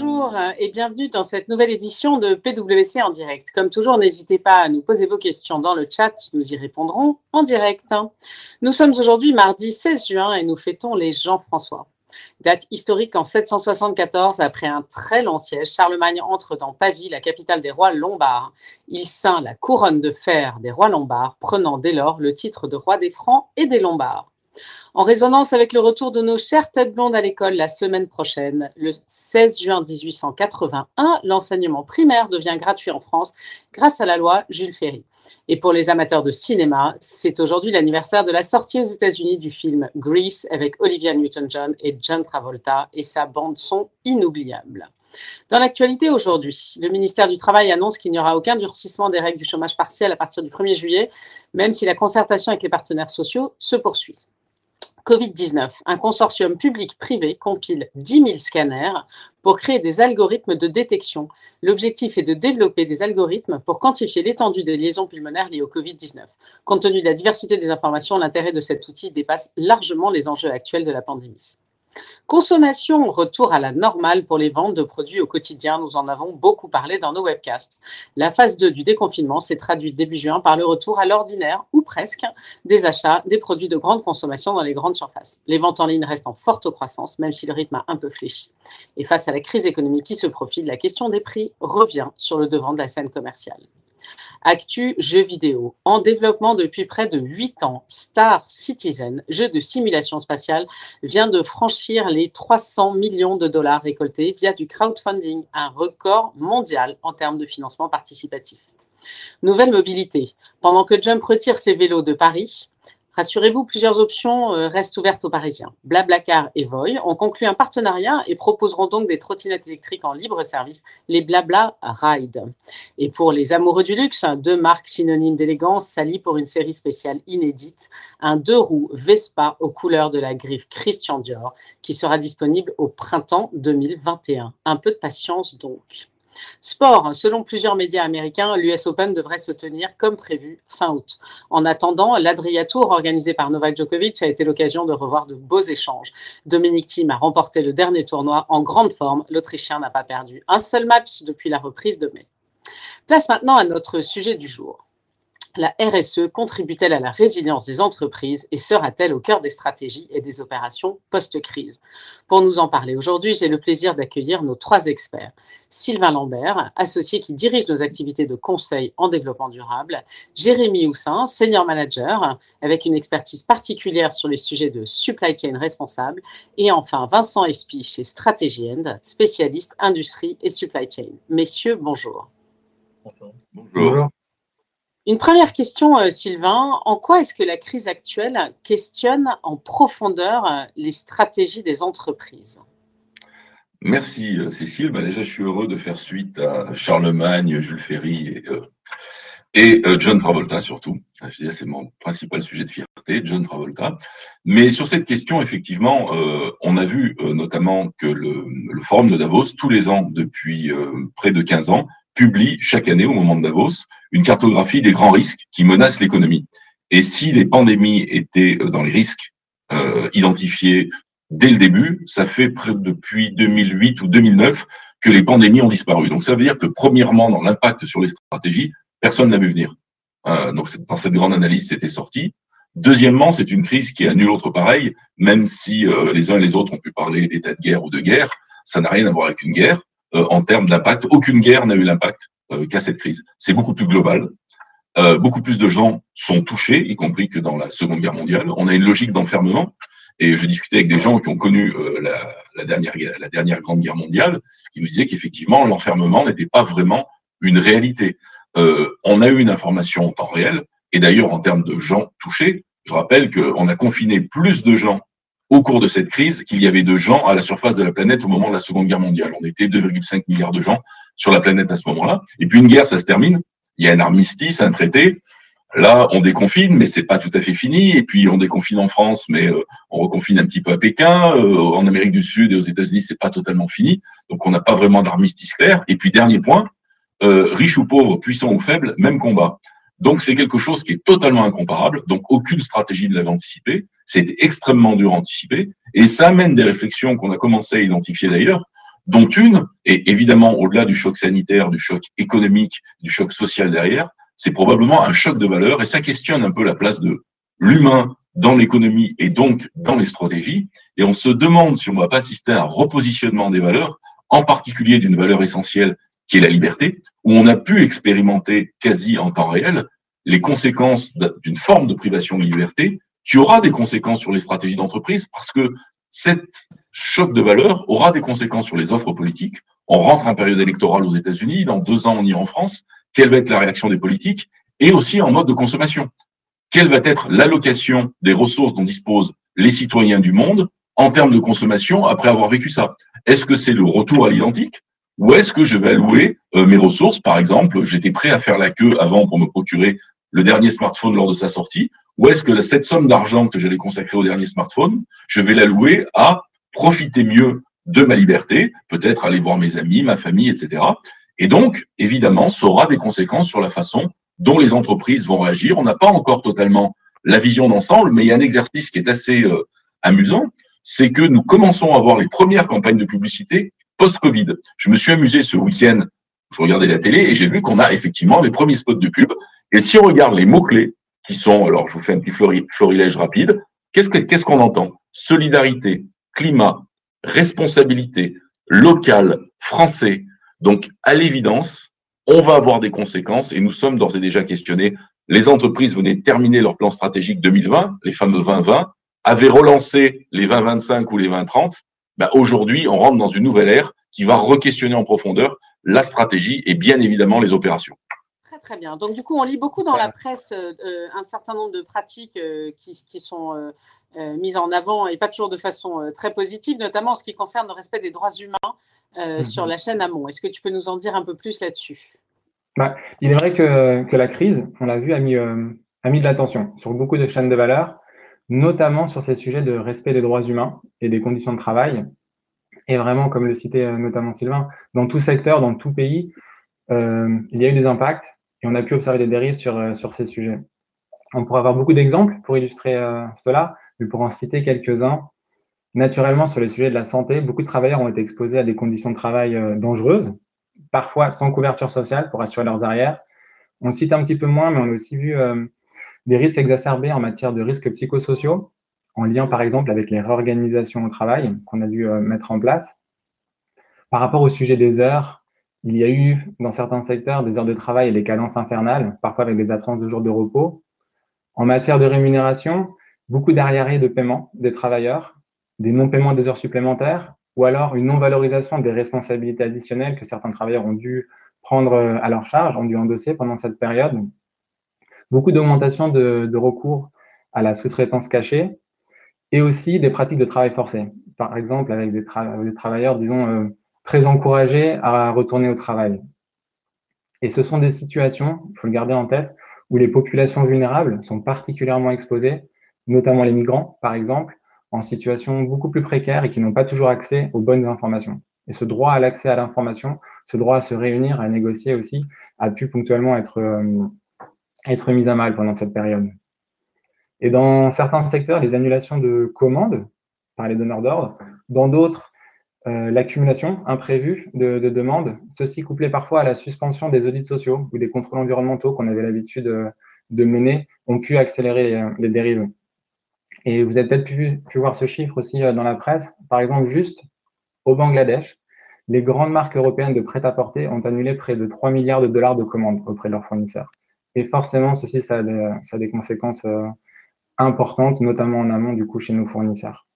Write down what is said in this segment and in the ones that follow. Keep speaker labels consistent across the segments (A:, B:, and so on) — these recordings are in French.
A: Bonjour et bienvenue dans cette nouvelle édition de PWC en direct. Comme toujours, n'hésitez pas à nous poser vos questions dans le chat, nous y répondrons en direct. Nous sommes aujourd'hui mardi 16 juin et nous fêtons les Jean-François. Date historique en 774, après un très long siège, Charlemagne entre dans Pavie, la capitale des rois lombards. Il ceint la couronne de fer des rois lombards, prenant dès lors le titre de roi des Francs et des Lombards. En résonance avec le retour de nos chères têtes blondes à l'école la semaine prochaine, le 16 juin 1881, l'enseignement primaire devient gratuit en France grâce à la loi Jules Ferry. Et pour les amateurs de cinéma, c'est aujourd'hui l'anniversaire de la sortie aux États-Unis du film Grease avec Olivia Newton-John et John Travolta et sa bande son inoubliable. Dans l'actualité aujourd'hui, le ministère du Travail annonce qu'il n'y aura aucun durcissement des règles du chômage partiel à partir du 1er juillet, même si la concertation avec les partenaires sociaux se poursuit. Covid-19, un consortium public-privé compile 10 000 scanners pour créer des algorithmes de détection. L'objectif est de développer des algorithmes pour quantifier l'étendue des liaisons pulmonaires liées au Covid-19. Compte tenu de la diversité des informations, l'intérêt de cet outil dépasse largement les enjeux actuels de la pandémie. Consommation, retour à la normale pour les ventes de produits au quotidien. Nous en avons beaucoup parlé dans nos webcasts. La phase 2 du déconfinement s'est traduite début juin par le retour à l'ordinaire, ou presque, des achats des produits de grande consommation dans les grandes surfaces. Les ventes en ligne restent en forte croissance, même si le rythme a un peu fléchi. Et face à la crise économique qui se profile, la question des prix revient sur le devant de la scène commerciale. Actu jeux vidéo. En développement depuis près de 8 ans, Star Citizen, jeu de simulation spatiale, vient de franchir les 300 millions de dollars récoltés via du crowdfunding, un record mondial en termes de financement participatif. Nouvelle mobilité. Pendant que Jump retire ses vélos de Paris, Rassurez-vous, plusieurs options euh, restent ouvertes aux Parisiens. Blablacar et Voy ont conclu un partenariat et proposeront donc des trottinettes électriques en libre service, les Blabla Ride. Et pour les amoureux du luxe, deux marques synonymes d'élégance s'allient pour une série spéciale inédite, un deux roues Vespa aux couleurs de la griffe Christian Dior, qui sera disponible au printemps 2021. Un peu de patience donc. Sport, selon plusieurs médias américains, l'US Open devrait se tenir comme prévu fin août. En attendant, l'Adria Tour organisé par Novak Djokovic a été l'occasion de revoir de beaux échanges. Dominic Thiem a remporté le dernier tournoi en grande forme. L'Autrichien n'a pas perdu un seul match depuis la reprise de mai. Place maintenant à notre sujet du jour. La RSE contribue-t-elle à la résilience des entreprises et sera-t-elle au cœur des stratégies et des opérations post-crise? Pour nous en parler aujourd'hui, j'ai le plaisir d'accueillir nos trois experts. Sylvain Lambert, associé qui dirige nos activités de conseil en développement durable. Jérémy Houssin, senior manager, avec une expertise particulière sur les sujets de supply chain responsable. Et enfin, Vincent Espy chez Strategy End, spécialiste industrie et supply chain. Messieurs, bonjour.
B: Bonjour. bonjour.
A: Une première question, euh, Sylvain. En quoi est-ce que la crise actuelle questionne en profondeur euh, les stratégies des entreprises?
B: Merci, euh, Cécile. Bah, déjà, je suis heureux de faire suite à Charlemagne, Jules Ferry et, John Travolta surtout. C'est mon principal sujet de fierté, John Travolta. Mais sur cette question, effectivement, on a vu notamment que le, le, Forum de Davos, tous les ans depuis près de 15 ans, publie chaque année au moment de Davos une cartographie des grands risques qui menacent l'économie. Et si les pandémies étaient euh, dans les risques euh, identifiés dès le début, ça fait près depuis 2008 ou 2009 que les pandémies ont disparu. Donc ça veut dire que premièrement, dans l'impact sur les stratégies, personne n'a vu venir. Euh, donc dans cette grande analyse, c'était sorti. Deuxièmement, c'est une crise qui est à nul autre pareil, même si les uns et les autres ont pu parler d'état de guerre ou de guerre, ça n'a rien à voir avec une guerre. Euh, en termes d'impact, aucune guerre n'a eu l'impact euh, qu'à cette crise. C'est beaucoup plus global. Euh, beaucoup plus de gens sont touchés, y compris que dans la Seconde Guerre mondiale. On a une logique d'enfermement. Et je discutais avec des gens qui ont connu la, la, dernière, la dernière Grande Guerre mondiale, qui nous disaient qu'effectivement, l'enfermement n'était pas vraiment une réalité. Euh, on a eu une information en temps réel, et d'ailleurs en termes de gens touchés, je rappelle qu'on a confiné plus de gens au cours de cette crise qu'il y avait de gens à la surface de la planète au moment de la Seconde Guerre mondiale. On était 2,5 milliards de gens sur la planète à ce moment-là. Et puis une guerre, ça se termine. Il y a un armistice, un traité. Là, on déconfine, mais c'est pas tout à fait fini. Et puis on déconfine en France, mais euh, on reconfine un petit peu à Pékin. Euh, en Amérique du Sud et aux États-Unis, c'est pas totalement fini. Donc on n'a pas vraiment d'armistice clair. Et puis dernier point, euh, riche ou pauvre, puissant ou faible, même combat. Donc c'est quelque chose qui est totalement incomparable. Donc aucune stratégie ne l'avait anticipé. C'était extrêmement dur à anticiper. Et ça amène des réflexions qu'on a commencé à identifier d'ailleurs dont une, et évidemment au-delà du choc sanitaire, du choc économique, du choc social derrière, c'est probablement un choc de valeur et ça questionne un peu la place de l'humain dans l'économie et donc dans les stratégies. Et on se demande si on ne va pas assister à un repositionnement des valeurs, en particulier d'une valeur essentielle qui est la liberté, où on a pu expérimenter quasi en temps réel les conséquences d'une forme de privation de liberté qui aura des conséquences sur les stratégies d'entreprise parce que cette choc de valeur aura des conséquences sur les offres politiques. On rentre en période électorale aux États-Unis, dans deux ans on est en France. Quelle va être la réaction des politiques? Et aussi en mode de consommation Quelle va être l'allocation des ressources dont disposent les citoyens du monde en termes de consommation après avoir vécu ça? Est-ce que c'est le retour à l'identique? Ou est-ce que je vais allouer euh, mes ressources? Par exemple, j'étais prêt à faire la queue avant pour me procurer le dernier smartphone lors de sa sortie. Ou est-ce que cette somme d'argent que j'allais consacrer au dernier smartphone, je vais l'allouer à profiter mieux de ma liberté, peut-être aller voir mes amis, ma famille, etc. Et donc, évidemment, ça aura des conséquences sur la façon dont les entreprises vont réagir. On n'a pas encore totalement la vision d'ensemble, mais il y a un exercice qui est assez euh, amusant, c'est que nous commençons à voir les premières campagnes de publicité post-Covid. Je me suis amusé ce week-end, je regardais la télé et j'ai vu qu'on a effectivement les premiers spots de pub. Et si on regarde les mots-clés qui sont, alors je vous fais un petit florilège rapide, qu'est-ce qu'on entend? Solidarité, climat, responsabilité, local, français. Donc, à l'évidence, on va avoir des conséquences et nous sommes d'ores et déjà questionnés. Les entreprises venaient de terminer leur plan stratégique 2020, les fameux 2020, avaient relancé les 2025 ou les 2030 bah, aujourd'hui, on rentre dans une nouvelle ère qui va re-questionner en profondeur la stratégie et bien évidemment les opérations.
A: Très bien. Donc du coup, on lit beaucoup dans la presse euh, euh, un certain nombre de pratiques euh, qui, sont mises en avant et pas toujours de façon très positive, notamment en ce qui concerne le respect des droits humains mhm. sur la chaîne amont. Est-ce que tu peux nous en dire un peu plus là-dessus?
C: Bah, Il est vrai que, que la crise, on l'a vu, a mis, a mis de l'attention sur beaucoup de chaînes de valeur notamment sur ces sujets de respect des droits humains et des conditions de travail. Et vraiment, comme le citait notamment Sylvain, dans tout secteur, dans tout pays, euh, il y a eu des impacts et on a pu observer des dérives sur, euh, sur ces sujets. On pourrait avoir beaucoup d'exemples pour illustrer cela, mais pour en citer quelques-uns. Naturellement, sur les sujets de la santé, beaucoup de travailleurs ont été exposés à des conditions de travail dangereuses, parfois sans couverture sociale pour assurer leurs arrières. On cite un petit peu moins, mais on a aussi vu des risques exacerbés en matière de risques psychosociaux, en lien par exemple avec les réorganisations au travail qu'on a dû euh, mettre en place. Par rapport au sujet des heures, il y a eu dans certains secteurs des heures de travail et des cadences infernales, parfois avec des absences de jours de repos. En matière de rémunération, beaucoup d'arriérés de paiement des travailleurs, des non-paiements des heures supplémentaires, ou alors une non-valorisation des responsabilités additionnelles que certains travailleurs ont dû prendre euh, à leur charge, ont dû endosser pendant cette période, beaucoup d'augmentation de, recours à la sous-traitance cachée et aussi des pratiques de travail forcé. Par exemple, avec des, travailleurs, disons, euh, très encouragés à retourner au travail. Et ce sont des situations, il faut le garder en tête, où les populations vulnérables sont particulièrement exposées, notamment les migrants, par exemple, en situation beaucoup plus précaire et qui n'ont pas toujours accès aux bonnes informations. Et ce droit à l'accès à l'information, ce droit à se réunir, à négocier aussi, a pu ponctuellement être euh, être mise à mal pendant cette période. Et dans certains secteurs, les annulations de commandes par les donneurs d'ordre, dans d'autres, euh, l'accumulation imprévue de, demandes, ceci couplé parfois à la suspension des audits sociaux ou des contrôles environnementaux qu'on avait l'habitude euh, de, mener, ont pu accélérer les, dérives. Et vous avez peut-être pu, pu, voir ce chiffre aussi euh, dans la presse. Par exemple, juste au Bangladesh, les grandes marques européennes de prêt-à-porter ont annulé près de 3 milliards de dollars de commandes auprès de leurs fournisseurs. Et forcément, ceci, ça a des, conséquences euh, importantes, notamment en amont, du coup, chez nos fournisseurs.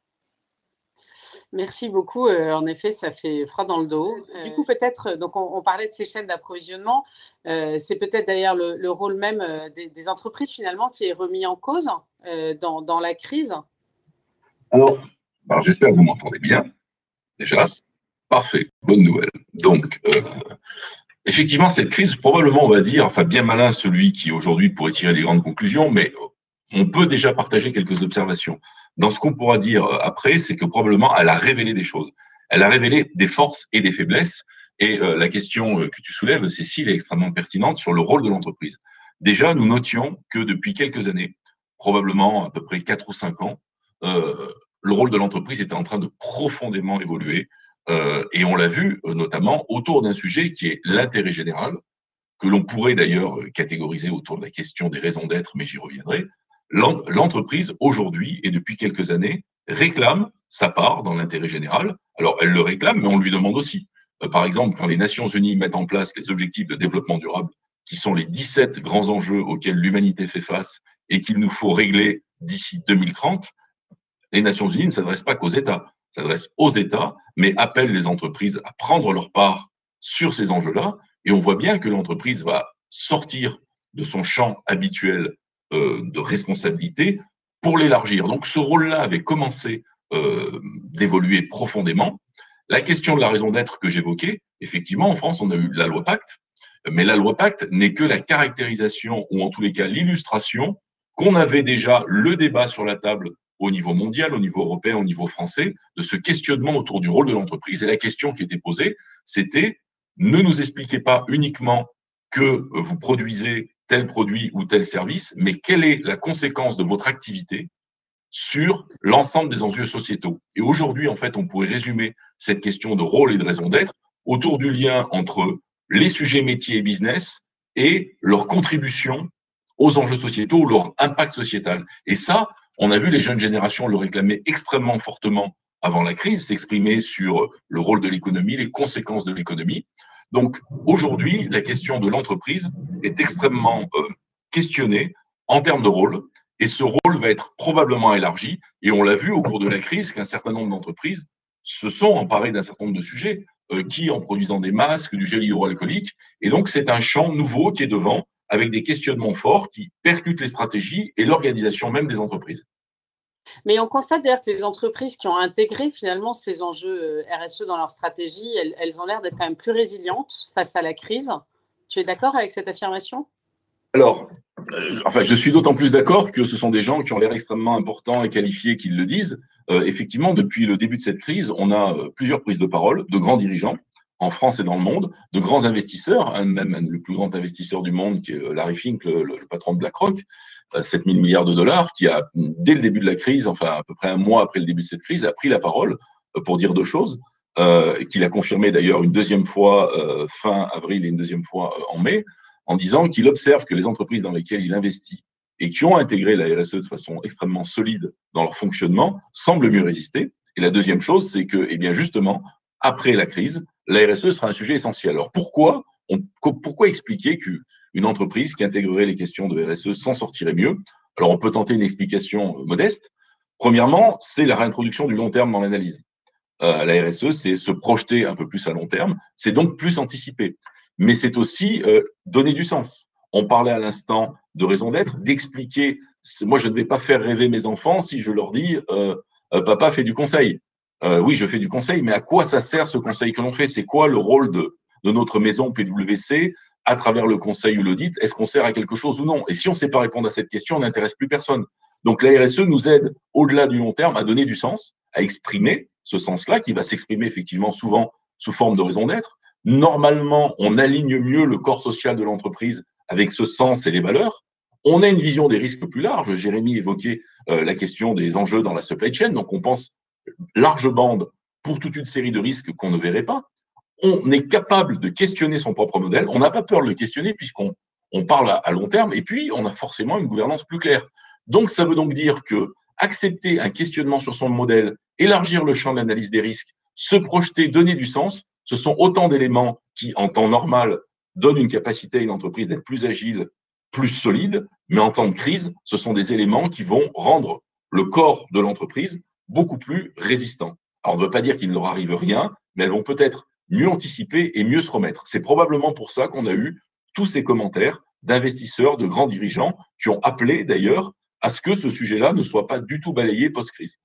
A: Merci beaucoup. Euh, en effet, ça fait froid dans le dos. du coup, peut-être, donc on, parlait de ces chaînes d'approvisionnement. Euh, c'est peut-être d'ailleurs le, rôle même des, entreprises finalement qui est remis en cause dans, la crise.
B: Alors, ben, j'espère que vous m'entendez bien. Déjà, parfait, bonne nouvelle. Donc, effectivement, cette crise, probablement, on va dire, enfin, bien malin celui qui aujourd'hui pourrait tirer des grandes conclusions, mais on peut déjà partager quelques observations. Dans ce qu'on pourra dire euh, après, c'est que probablement, elle a révélé des choses. Elle a révélé des forces et des faiblesses. Et euh, la question euh, que tu soulèves, Cécile, est extrêmement pertinente sur le rôle de l'entreprise. Déjà, nous notions que depuis quelques années, probablement à peu près quatre ou cinq ans, le rôle de l'entreprise était en train de profondément évoluer et on l'a vu notamment autour d'un sujet qui est l'intérêt général, que l'on pourrait d'ailleurs catégoriser autour de la question des raisons d'être, mais j'y reviendrai. L'entreprise, aujourd'hui et depuis quelques années, réclame sa part dans l'intérêt général. Alors, elle le réclame, mais on lui demande aussi. Euh, par exemple, quand les Nations Unies mettent en place les objectifs de développement durable, qui sont les 17 grands enjeux auxquels l'humanité fait face et qu'il nous faut régler d'ici 2030, les Nations Unies ne s'adressent pas qu'aux États, s'adressent aux États, mais appellent les entreprises à prendre leur part sur ces enjeux-là. Et on voit bien que l'entreprise va sortir de son champ habituel de responsabilité pour l'élargir. Donc ce rôle-là avait commencé euh, d'évoluer profondément. La question de la raison d'être que j'évoquais, effectivement, en France, on a eu la loi Pacte, mais la loi Pacte n'est que la caractérisation, ou en tous les cas l'illustration, qu'on avait déjà le débat sur la table au niveau mondial, au niveau européen, au niveau français, de ce questionnement autour du rôle de l'entreprise. Et la question qui était posée, c'était ne nous expliquez pas uniquement que vous produisez tel produit ou tel service, mais quelle est la conséquence de votre activité sur l'ensemble des enjeux sociétaux? Et aujourd'hui, en fait, on pourrait résumer cette question de rôle et de raison d'être autour du lien entre les sujets métiers et business et leur contribution aux enjeux sociétaux, leur impact sociétal. Et ça, on a vu les jeunes générations le réclamer extrêmement fortement avant la crise, s'exprimer sur le rôle de l'économie, les conséquences de l'économie. Donc aujourd'hui, la question de l'entreprise est extrêmement euh, questionnée en termes de rôle, et ce rôle va être probablement élargi. Et on l'a vu au cours de la crise qu'un certain nombre d'entreprises se sont emparées d'un certain nombre de sujets, euh, qui en produisant des masques, du gel hydroalcoolique. Et donc c'est un champ nouveau qui est devant, avec des questionnements forts qui percutent les stratégies et l'organisation même des entreprises.
A: Mais on constate d'ailleurs que les entreprises qui ont intégré finalement ces enjeux euh, RSE dans leur stratégie, elles, ont l'air d'être quand même plus résilientes face à la crise. Tu es d'accord avec cette affirmation?
B: Alors, euh, enfin, je suis d'autant plus d'accord que ce sont des gens qui ont l'air extrêmement importants et qualifiés qui le disent. Euh, effectivement, depuis le début de cette crise, on a plusieurs prises de parole de grands dirigeants en France et dans le monde, de grands investisseurs, même le plus grand investisseur du monde, qui est Larry Fink, le, patron de BlackRock, 7 000 milliards de dollars, qui a, dès le début de la crise, enfin à peu près un mois après le début de cette crise, a pris la parole euh, pour dire deux choses, euh, qu'il a confirmé d'ailleurs une deuxième fois euh, fin avril et une deuxième fois en mai, en disant qu'il observe que les entreprises dans lesquelles il investit et qui ont intégré la RSE de façon extrêmement solide dans leur fonctionnement semblent mieux résister. Et la deuxième chose, c'est que, eh bien justement, après la crise, la RSE sera un sujet essentiel. Alors pourquoi, expliquer qu'une entreprise qui intégrerait les questions de RSE s'en sortirait mieux? Alors on peut tenter une explication euh, modeste. Premièrement, c'est la réintroduction du long terme dans l'analyse. Euh, la RSE, c'est se projeter un peu plus à long terme, c'est donc plus anticiper. Mais c'est aussi euh, donner du sens. On parlait à l'instant de raison d'être, d'expliquer. Moi, je ne vais pas faire rêver mes enfants si je leur dis papa fait du conseil. Euh, oui, je fais du conseil, mais à quoi ça sert ce conseil que l'on fait? C'est quoi le rôle de, notre maison PwC à travers le conseil ou l'audit? Est-ce qu'on sert à quelque chose ou non? Et si on ne sait pas répondre à cette question, on n'intéresse plus personne. Donc la RSE nous aide, au-delà du long terme, à donner du sens, à exprimer ce sens-là, qui va s'exprimer effectivement souvent sous forme de raison d'être. Normalement, on aligne mieux le corps social de l'entreprise avec ce sens et les valeurs. On a une vision des risques plus large. Jérémy évoquait euh, la question des enjeux dans la supply chain. Donc, on pense large bande pour toute une série de risques qu'on ne verrait pas, on est capable de questionner son propre modèle. On n'a pas peur de le questionner puisqu'on on parle à, long terme et puis on a forcément une gouvernance plus claire. Donc, ça veut donc dire que accepter un questionnement sur son modèle, élargir le champ d'analyse des risques, se projeter, donner du sens, ce sont autant d'éléments qui, en temps normal, donnent une capacité à une entreprise d'être plus agile, plus solide, mais en temps de crise, ce sont des éléments qui vont rendre le corps de l'entreprise beaucoup plus résistants. Alors, on ne veut pas dire qu'il ne leur arrive rien, mais elles vont peut-être mieux anticiper et mieux se remettre. C'est probablement pour ça qu'on a eu tous ces commentaires d'investisseurs, de grands dirigeants qui ont appelé d'ailleurs à ce que ce sujet-là ne soit pas du tout balayé post-crise.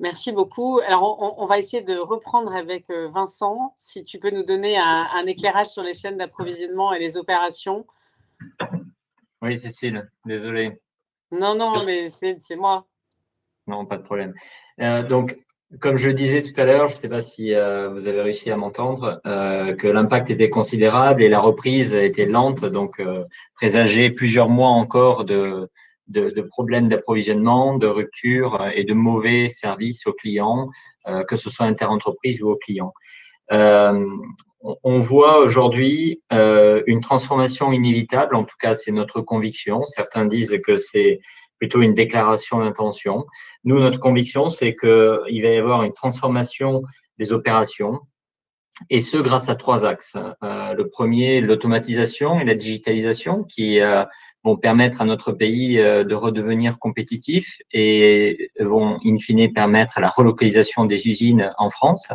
A: Merci beaucoup. Alors, on, va essayer de reprendre avec euh, Vincent. Si tu peux nous donner un, un éclairage sur les chaînes d'approvisionnement et les opérations.
D: Oui, Cécile, désolé.
A: Non, non, mais c'est moi.
D: Non, pas de problème. Euh, donc, comme je le disais tout à l'heure, je ne sais pas si euh, vous avez réussi à m'entendre, euh, que l'impact était considérable et la reprise était lente, donc présager plusieurs mois encore de, de, problèmes d'approvisionnement, de rupture et de mauvais services aux clients, que ce soit inter-entreprise ou aux clients. on voit aujourd'hui une transformation inévitable, en tout cas c'est notre conviction. Certains disent que c'est plutôt une déclaration d'intention. Nous, notre conviction, c'est qu'il va y avoir une transformation des opérations, et ce grâce à trois axes. Euh, le premier, l'automatisation et la digitalisation, qui euh, vont permettre à notre pays euh, de redevenir compétitif et vont in fine permettre la relocalisation des usines en France.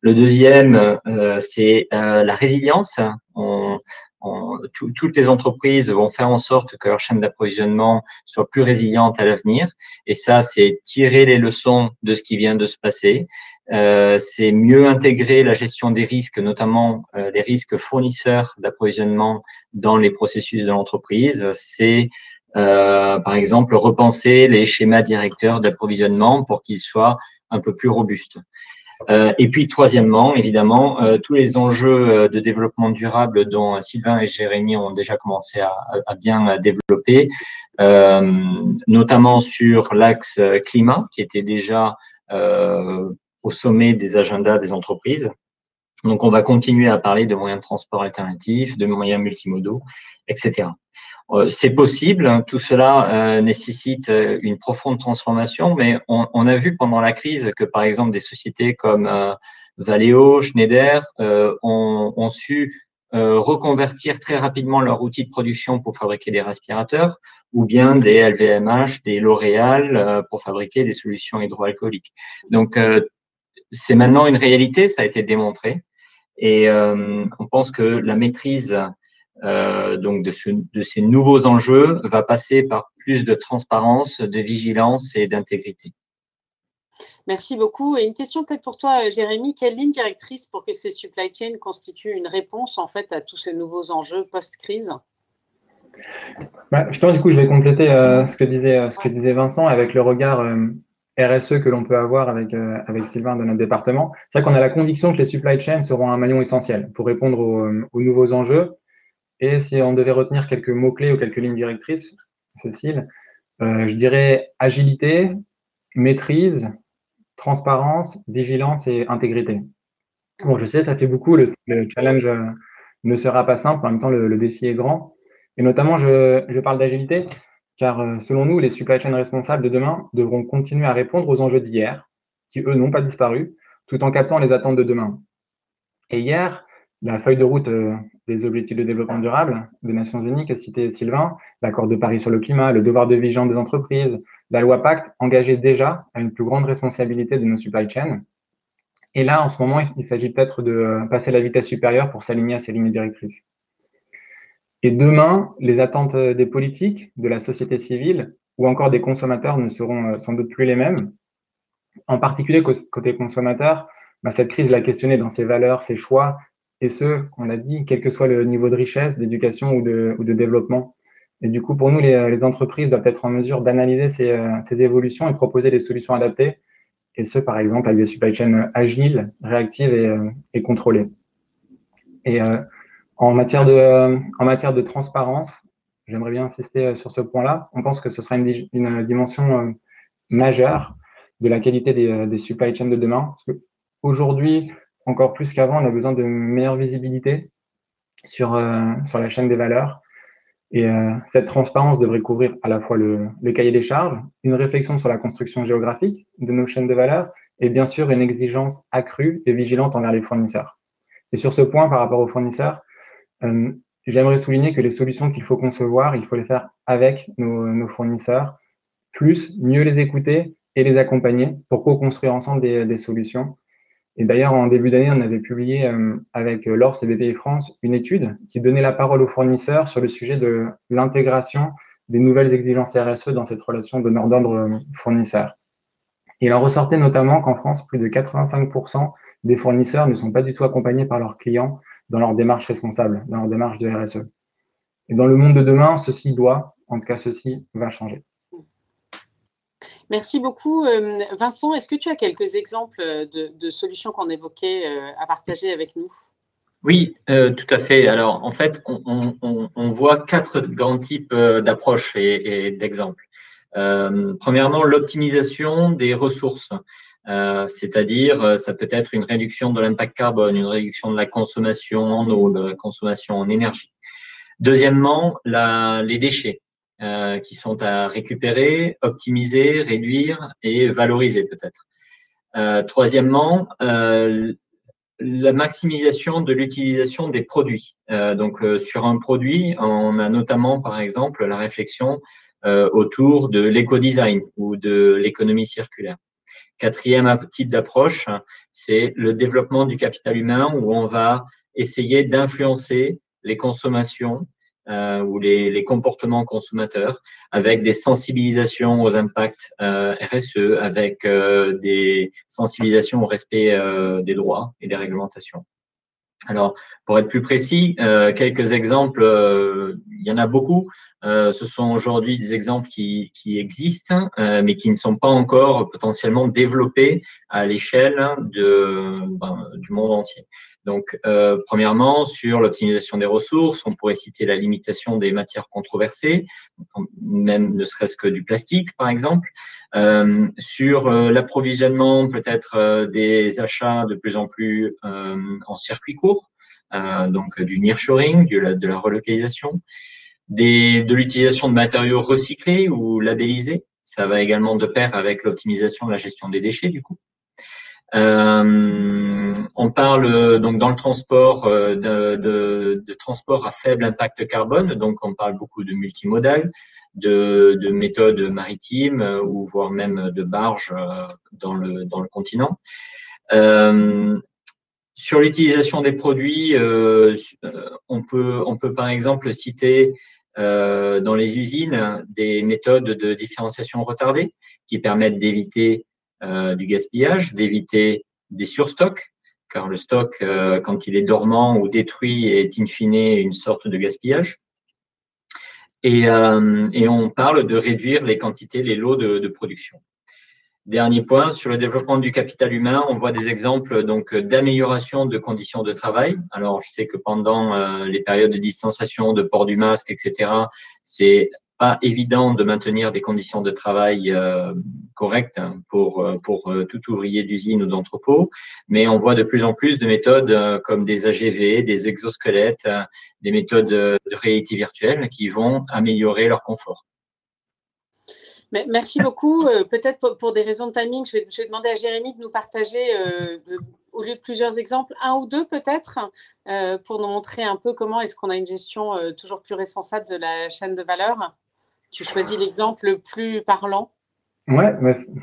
D: Le deuxième, c'est la résilience. Toutes les entreprises vont faire en sorte que leur chaîne d'approvisionnement soit plus résiliente à l'avenir. Et ça, c'est tirer les leçons de ce qui vient de se passer. Euh, c'est mieux intégrer la gestion des risques, notamment euh, les risques fournisseurs d'approvisionnement dans les processus de l'entreprise. C'est euh, par exemple repenser les schémas directeurs d'approvisionnement pour qu'ils soient un peu plus robustes. Euh, et puis, troisièmement, évidemment, euh, tous les enjeux euh, de développement durable dont Sylvain et Jérémy ont déjà commencé à, à bien développer, notamment sur l'axe climat, qui était déjà au sommet des agendas des entreprises. Donc, on va continuer à parler de moyens de transport alternatifs, de moyens multimodaux, etc. Euh, c'est possible, tout cela euh, nécessite euh, une profonde transformation, mais on, a vu pendant la crise que, par exemple, des sociétés comme Valeo, Schneider ont, su reconvertir très rapidement leur outil de production pour fabriquer des respirateurs, ou bien des LVMH, des L'Oréal pour fabriquer des solutions hydroalcooliques. Donc, c'est maintenant une réalité, ça a été démontré. Et on pense que la maîtrise euh, donc de, ces nouveaux enjeux va passer par plus de transparence, de vigilance et d'intégrité.
A: Merci beaucoup. Et une question peut-être pour toi, Jérémy. Quelle ligne directrice pour que ces supply chains constituent une réponse en fait à tous ces nouveaux enjeux post-crise?
C: Bah, Justement, du coup, je vais compléter euh, ce, que disait, euh, ce que disait Vincent avec le regard RSE que l'on peut avoir avec, avec Sylvain de notre département. C'est vrai qu'on a la conviction que les supply chains seront un maillon essentiel pour répondre aux nouveaux enjeux et si on devait retenir quelques mots-clés ou quelques lignes directrices, Cécile, euh, je dirais agilité, maîtrise, transparence, vigilance et intégrité. Bon, je sais, ça fait beaucoup, le, challenge euh, ne sera pas simple, en même temps, le, défi est grand. Et notamment, je, parle d'agilité, car euh, selon nous, les supply chain responsables de demain devront continuer à répondre aux enjeux d'hier, qui eux n'ont pas disparu, tout en captant les attentes de demain. Et hier, la feuille de route euh, des objectifs de développement durable des Nations Unies que citait Sylvain, l'accord de Paris sur le climat, le devoir de vigilance des entreprises, la loi Pacte engageaient déjà à une plus grande responsabilité de nos supply chains. Et là, en ce moment, il s'agit peut-être de euh, passer à la vitesse supérieure pour s'aligner à ces lignes directrices. Et demain, les attentes des politiques, de la société civile ou encore des consommateurs ne seront euh, sans doute plus les mêmes. En particulier côté consommateur, bah, cette crise l'a questionné dans ses valeurs, ses choix, et ce, on l'a dit, quel que soit le niveau de richesse, d'éducation ou de, développement. Et du coup, pour nous, les, entreprises doivent être en mesure d'analyser ces, euh, ces, évolutions et proposer des solutions adaptées. Et ce, par exemple, avec des supply chains agiles, réactives et, euh, contrôlées. Et euh, en, matière de, en matière de transparence, j'aimerais bien insister sur ce point-là. On pense que ce sera une, dimension majeure de la qualité des, des supply chains de demain. Parce Aujourd'hui, encore plus qu'avant, on a besoin de meilleure visibilité sur, euh, sur la chaîne des valeurs. Et euh, cette transparence devrait couvrir à la fois le, le, cahier des charges, une réflexion sur la construction géographique de nos chaînes de valeur et bien sûr une exigence accrue et vigilante envers les fournisseurs. Et sur ce point, par rapport aux fournisseurs, euh, j'aimerais souligner que les solutions qu'il faut concevoir, il faut les faire avec nos, nos fournisseurs, plus mieux les écouter et les accompagner pour co-construire ensemble des, des solutions et d'ailleurs, en début d'année, on avait publié euh, avec euh, l'ORS et BPI France une étude qui donnait la parole aux fournisseurs sur le sujet de l'intégration des nouvelles exigences RSE dans cette relation donneur d'ordre euh, fournisseur. Il en ressortait notamment qu'en France, plus de 85% des fournisseurs ne sont pas du tout accompagnés par leurs clients dans leur démarche responsable, dans leur démarche de RSE. Et dans le monde de demain, ceci doit, en tout cas ceci va changer.
A: Merci beaucoup. Euh, Vincent, est-ce que tu as quelques exemples de, solutions qu'on évoquait euh, à partager avec nous?
D: Oui, euh, tout à fait. Alors, en fait, on, voit quatre grands types euh, d'approches et, d'exemples. Euh, premièrement, l'optimisation des ressources, c'est-à-dire ça peut être une réduction de l'impact carbone, une réduction de la consommation en eau, de la consommation en énergie. Deuxièmement, les déchets qui sont à récupérer, optimiser, réduire et valoriser peut-être. troisièmement, la maximisation de l'utilisation des produits. Euh, donc, euh, sur un produit, on a notamment, par exemple, la réflexion euh, autour de l'éco-design ou de l'économie circulaire. Quatrième type d'approche, c'est le développement du capital humain où on va essayer d'influencer les consommations euh, ou les, comportements consommateurs avec des sensibilisations aux impacts euh, RSE, avec euh, des sensibilisations au respect euh, des droits et des réglementations. Alors, pour être plus précis, quelques exemples, il y en a beaucoup. ce sont aujourd'hui des exemples qui, existent, mais qui ne sont pas encore potentiellement développés à l'échelle ben, du monde entier. Donc, euh, premièrement, sur l'optimisation des ressources, on pourrait citer la limitation des matières controversées, même ne serait-ce que du plastique, par exemple. Euh, sur euh, l'approvisionnement, peut-être des achats de plus en plus en circuit court, donc du nearshoring, de de la relocalisation, des, de l'utilisation de matériaux recyclés ou labellisés. Ça va également de pair avec l'optimisation de la gestion des déchets, du coup. Euh, on parle euh, donc dans le transport euh, de, transport à faible impact carbone, donc on parle beaucoup de multimodal, de, de méthodes maritimes ou voire même de barges dans le, continent. Euh, sur l'utilisation des produits, euh, on, peut, on peut par exemple citer euh, dans les usines des méthodes de différenciation retardée qui permettent d'éviter euh, du gaspillage, d'éviter des surstocks, car le stock, euh, quand il est dormant ou détruit, est in fine une sorte de gaspillage. Et, euh, on parle de réduire les quantités, les lots de, production. Dernier point, sur le développement du capital humain, on voit des exemples donc d'amélioration de conditions de travail. Alors, je sais que pendant euh, les périodes de distanciation, de port du masque, etc., c'est pas évident de maintenir des conditions de travail euh, correctes pour, euh, pour euh, tout ouvrier d'usine ou d'entrepôt, mais on voit de plus en plus de méthodes comme des AGV, des exosquelettes, des méthodes de réalité virtuelle qui vont améliorer leur confort.
A: Merci beaucoup. Peut-être pour, des raisons de timing, je vais, je vais, demander à Jérémy de nous partager, au lieu de plusieurs exemples, un ou deux peut-être, pour nous montrer un peu comment est-ce qu'on a une gestion toujours plus responsable de la chaîne de valeur. Tu choisis l'exemple le plus parlant?
C: Oui,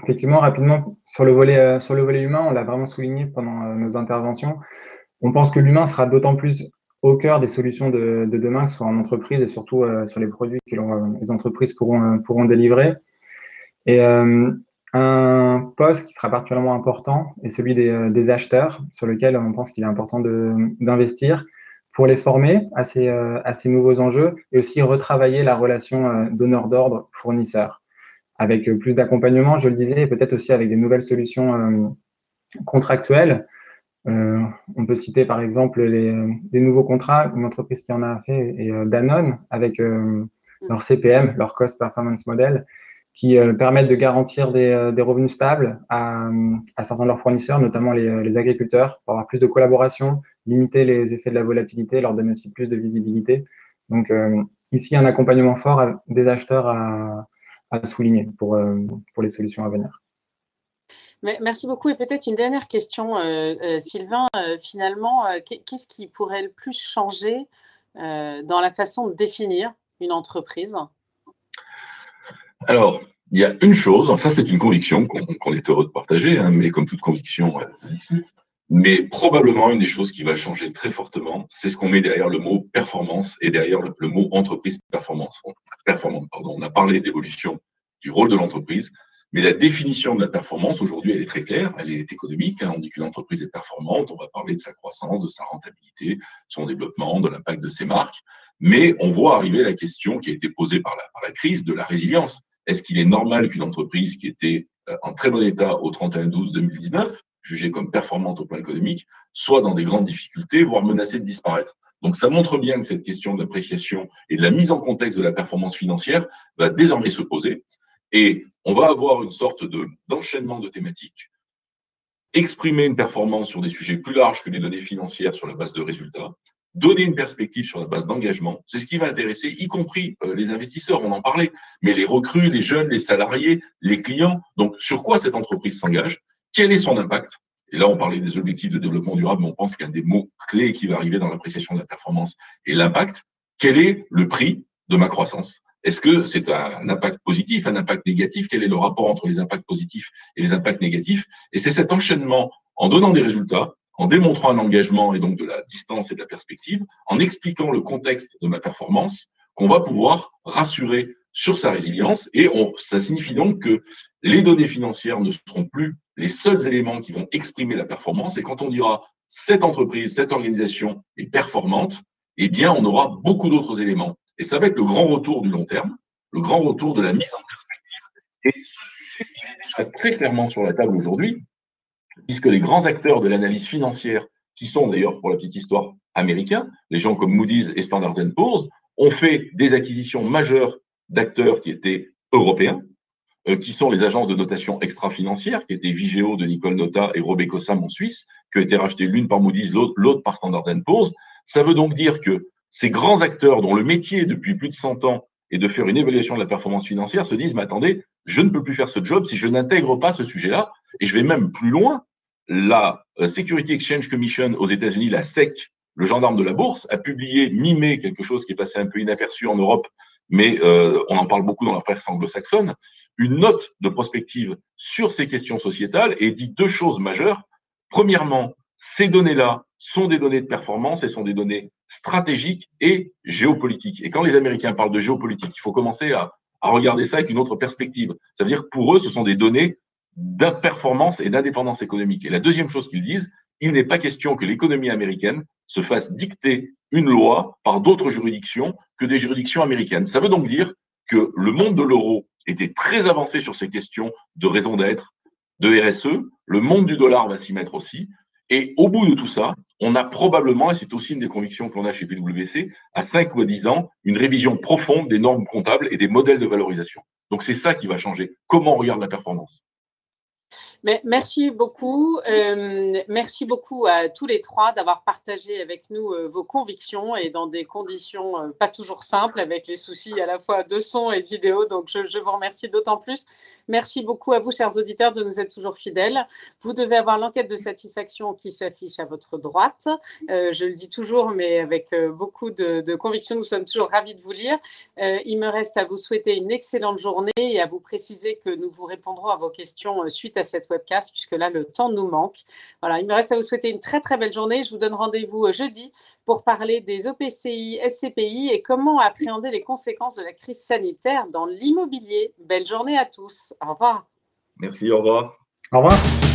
C: effectivement, rapidement, sur le volet, euh, sur le volet humain, on l'a vraiment souligné pendant euh, nos interventions. On pense que l'humain sera d'autant plus au cœur des solutions de, de, demain, soit en entreprise et surtout euh, sur les produits que les entreprises pourront, pourront délivrer. Et un poste qui sera particulièrement important est celui des, des acheteurs, sur lequel on pense qu'il est important d'investir pour les former à ces, euh, à ces nouveaux enjeux et aussi retravailler la relation euh, donneur d'ordre fournisseur avec euh, plus d'accompagnement, je le disais, et peut-être aussi avec des nouvelles solutions contractuelles. on peut citer par exemple les, des nouveaux contrats, une entreprise qui en a fait est Danone avec leur CPM, leur Cost Performance Model, qui permettent de garantir des, des revenus stables à, à, certains de leurs fournisseurs, notamment les, les agriculteurs, pour avoir plus de collaboration, limiter les effets de la volatilité, leur donner aussi plus de visibilité. Donc euh, ici, un accompagnement fort des acheteurs à, à souligner pour, euh, pour les solutions à venir.
A: Merci beaucoup. Et peut-être une dernière question, euh, euh Sylvain. Euh, finalement, euh, qu'est-ce qui pourrait le plus changer dans la façon de définir une entreprise?
B: Alors, il y a une chose, ça c'est une conviction qu'on est heureux de partager, hein, mais comme toute conviction, mais probablement, une des choses qui va changer très fortement, c'est ce qu'on met derrière le mot performance et derrière le, mot entreprise performance. Performance, pardon. On a parlé d'évolution du rôle de l'entreprise, mais la définition de la performance, aujourd'hui, elle est très claire, elle est économique. Hein. On dit qu'une entreprise est performante, on va parler de sa croissance, de sa rentabilité, son développement, de l'impact de ses marques. Mais on voit arriver la question qui a été posée par la, crise de la résilience. Est-ce qu'il est normal qu'une entreprise qui était euh, en très bon état au 31-12-2019 jugées comme performantes au plan économique, soient dans des grandes difficultés, voire menacées de disparaître. Donc ça montre bien que cette question d'appréciation et de la mise en contexte de la performance financière va désormais se poser. Et on va avoir une sorte de, d'enchaînement de thématiques, exprimer une performance sur des sujets plus larges que les données financières sur la base de résultats, donner une perspective sur la base d'engagement. C'est ce qui va intéresser, y compris euh, les investisseurs, on en parlait, mais les recrues, les jeunes, les salariés, les clients. Donc, sur quoi cette entreprise s'engage? Quel est son impact? Et là, on parlait des objectifs de développement durable, mais on pense qu'un des mots clés qui va arriver dans l'appréciation de la performance est l'impact. Quel est le prix de ma croissance? Est-ce que c'est un impact positif, un impact négatif? Quel est le rapport entre les impacts positifs et les impacts négatifs? Et c'est cet enchaînement en donnant des résultats, en démontrant un engagement et donc de la distance et de la perspective, en expliquant le contexte de ma performance, qu'on va pouvoir rassurer sur sa résilience. Et on, ça signifie donc que les données financières ne seront plus les seuls éléments qui vont exprimer la performance. Et quand on dira cette entreprise, cette organisation est performante, eh bien, on aura beaucoup d'autres éléments. Et ça va être le grand retour du long terme, le grand retour de la mise en perspective. Et ce sujet, il est déjà très clairement sur la table aujourd'hui, puisque les grands acteurs de l'analyse financière, qui sont d'ailleurs, pour la petite histoire, américains, les gens comme Moody's et Standard Poor's, ont fait des acquisitions majeures d'acteurs qui étaient européens, euh, qui sont les agences de notation extra-financière, qui étaient Vigeo de Nicole Nota et Robeco Sam en Suisse, qui ont été rachetées l'une par Moody's, l'autre par Standard Poor's. Ça veut donc dire que ces grands acteurs dont le métier depuis plus de 100 ans est de faire une évaluation de la performance financière se disent, mais attendez, je ne peux plus faire ce job si je n'intègre pas ce sujet-là. Et je vais même plus loin. La euh, Security Exchange Commission aux États-Unis, la SEC, le gendarme de la bourse, a publié mi-mai quelque chose qui est passé un peu inaperçu en Europe, mais euh, on en parle beaucoup dans la presse anglo-saxonne, une note de prospective sur ces questions sociétales et dit deux choses majeures. Premièrement, ces données-là sont des données de performance et sont des données stratégiques et géopolitiques. Et quand les Américains parlent de géopolitique, il faut commencer à, à regarder ça avec une autre perspective. Ça veut dire que pour eux, ce sont des données d'imperformance et d'indépendance économique. Et la deuxième chose qu'ils disent, il n'est pas question que l'économie américaine se fasse dicter une loi par d'autres juridictions que des juridictions américaines. Ça veut donc dire que le monde de l'euro était très avancé sur ces questions de raison d'être, de RSE. Le monde du dollar va s'y mettre aussi. Et au bout de tout ça, on a probablement, et c'est aussi une des convictions qu'on a chez PwC, à 5 ou à 10 ans, une révision profonde des normes comptables et des modèles de valorisation. Donc c'est ça qui va changer. Comment on regarde la performance?
A: Merci beaucoup. Euh, merci beaucoup à tous les trois d'avoir partagé avec nous euh, vos convictions et dans des conditions euh, pas toujours simples avec les soucis à la fois de son et de vidéo. Donc, je, vous remercie d'autant plus. Merci beaucoup à vous, chers auditeurs, de nous être toujours fidèles. Vous devez avoir l'enquête de satisfaction qui s'affiche à votre droite. je le dis toujours, mais avec beaucoup de, de, conviction, nous sommes toujours ravis de vous lire. il me reste à vous souhaiter une excellente journée et à vous préciser que nous vous répondrons à vos questions suite à cette webcast, puisque là, le temps nous manque. Voilà, il me reste à vous souhaiter une très, très belle journée. Je vous donne rendez-vous euh, jeudi pour parler des OPCI, SCPI et comment appréhender les conséquences de la crise sanitaire dans l'immobilier. Belle journée à tous. Au revoir.
B: Merci, au revoir.
C: Au revoir.